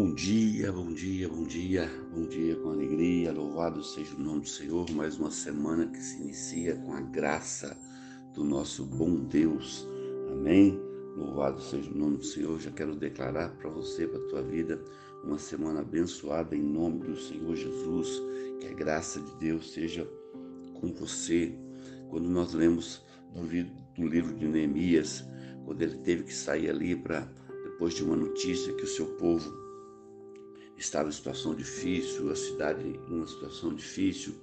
Bom dia, bom dia, bom dia, bom dia com alegria. Louvado seja o nome do Senhor. Mais uma semana que se inicia com a graça do nosso bom Deus. Amém. Louvado seja o nome do Senhor. Já quero declarar para você, para a tua vida, uma semana abençoada em nome do Senhor Jesus. Que a graça de Deus seja com você. Quando nós lemos do livro de Neemias, quando ele teve que sair ali para depois de uma notícia que o seu povo estava em situação difícil, a cidade em uma situação difícil,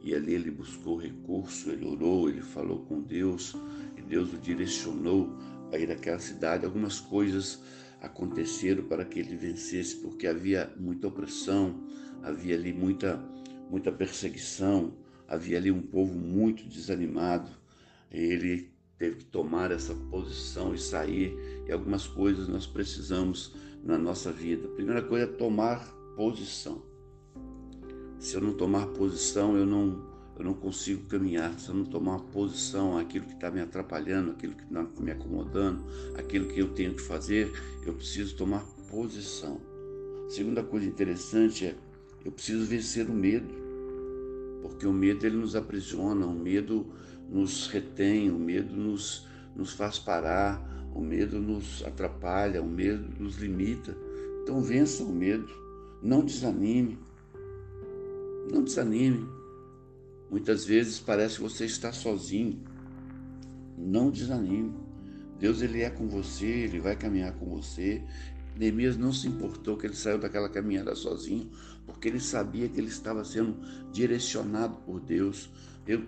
e ali ele buscou recurso, ele orou, ele falou com Deus, e Deus o direcionou a ir àquela cidade. Algumas coisas aconteceram para que ele vencesse, porque havia muita opressão, havia ali muita, muita perseguição, havia ali um povo muito desanimado. Ele teve que tomar essa posição e sair, e algumas coisas nós precisamos na nossa vida. A primeira coisa é tomar posição. Se eu não tomar posição, eu não, eu não consigo caminhar. Se eu não tomar posição aquilo que está me atrapalhando, aquilo que está me acomodando, aquilo que eu tenho que fazer, eu preciso tomar posição. Segunda coisa interessante é eu preciso vencer o medo, porque o medo ele nos aprisiona, o medo nos retém, o medo nos, nos faz parar, o medo nos atrapalha, o medo nos limita. Então vença o medo, não desanime. Não desanime. Muitas vezes parece que você está sozinho. Não desanime. Deus ele é com você, ele vai caminhar com você. Neemias não se importou que ele saiu daquela caminhada sozinho, porque ele sabia que ele estava sendo direcionado por Deus. Eu,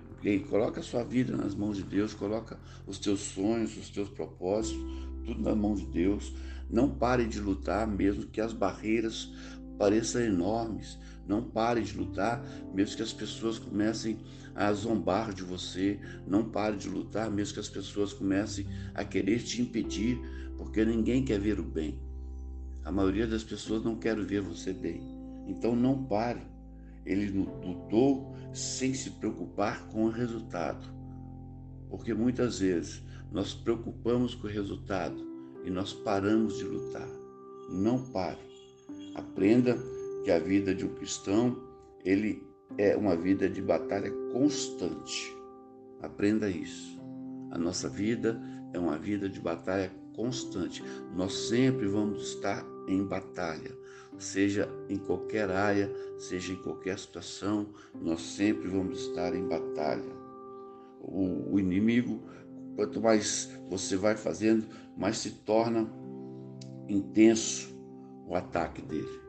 coloca a sua vida nas mãos de Deus, coloca os teus sonhos, os teus propósitos, tudo nas mãos de Deus. Não pare de lutar, mesmo que as barreiras pareçam enormes. Não pare de lutar, mesmo que as pessoas comecem a zombar de você. Não pare de lutar, mesmo que as pessoas comecem a querer te impedir, porque ninguém quer ver o bem. A maioria das pessoas não quer ver você bem. Então não pare. Ele lutou sem se preocupar com o resultado. Porque muitas vezes nós preocupamos com o resultado e nós paramos de lutar. Não pare. Aprenda que a vida de um cristão, ele é uma vida de batalha constante. Aprenda isso. A nossa vida é uma vida de batalha constante. Nós sempre vamos estar em batalha seja em qualquer área, seja em qualquer situação, nós sempre vamos estar em batalha. O, o inimigo, quanto mais você vai fazendo, mais se torna intenso o ataque dele.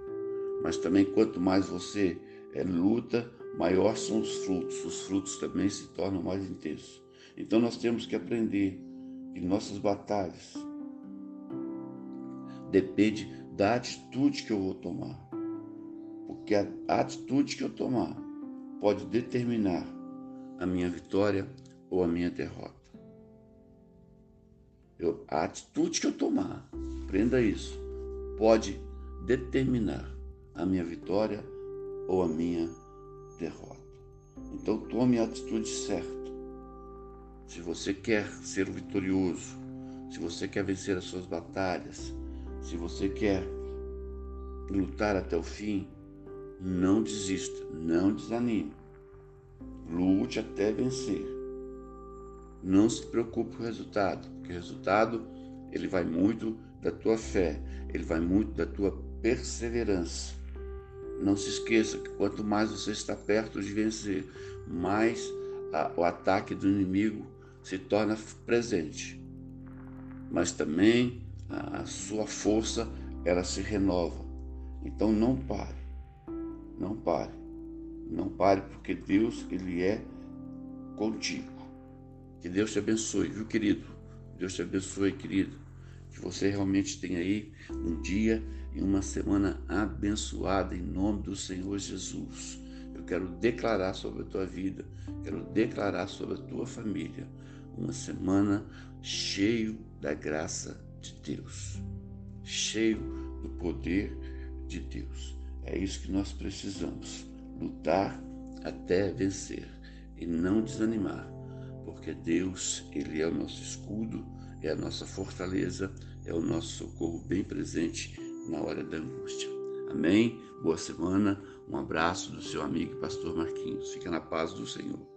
Mas também quanto mais você é, luta, maior são os frutos. Os frutos também se tornam mais intensos. Então nós temos que aprender que nossas batalhas depende da atitude que eu vou tomar. Porque a atitude que eu tomar pode determinar a minha vitória ou a minha derrota. Eu, a atitude que eu tomar, prenda isso, pode determinar a minha vitória ou a minha derrota. Então tome a atitude certa. Se você quer ser vitorioso, se você quer vencer as suas batalhas, se você quer lutar até o fim, não desista, não desanime. Lute até vencer. Não se preocupe com o resultado, porque o resultado ele vai muito da tua fé, ele vai muito da tua perseverança. Não se esqueça que quanto mais você está perto de vencer, mais a, o ataque do inimigo se torna presente. Mas também a sua força ela se renova. Então não pare, não pare, não pare, porque Deus ele é contigo. Que Deus te abençoe, viu, querido? Deus te abençoe, querido. Que você realmente tenha aí um dia e uma semana abençoada em nome do Senhor Jesus. Eu quero declarar sobre a tua vida, quero declarar sobre a tua família uma semana cheio da graça de Deus, cheio do poder de Deus. É isso que nós precisamos, lutar até vencer e não desanimar, porque Deus, ele é o nosso escudo, é a nossa fortaleza, é o nosso socorro bem presente na hora da angústia. Amém? Boa semana. Um abraço do seu amigo pastor Marquinhos. Fica na paz do Senhor.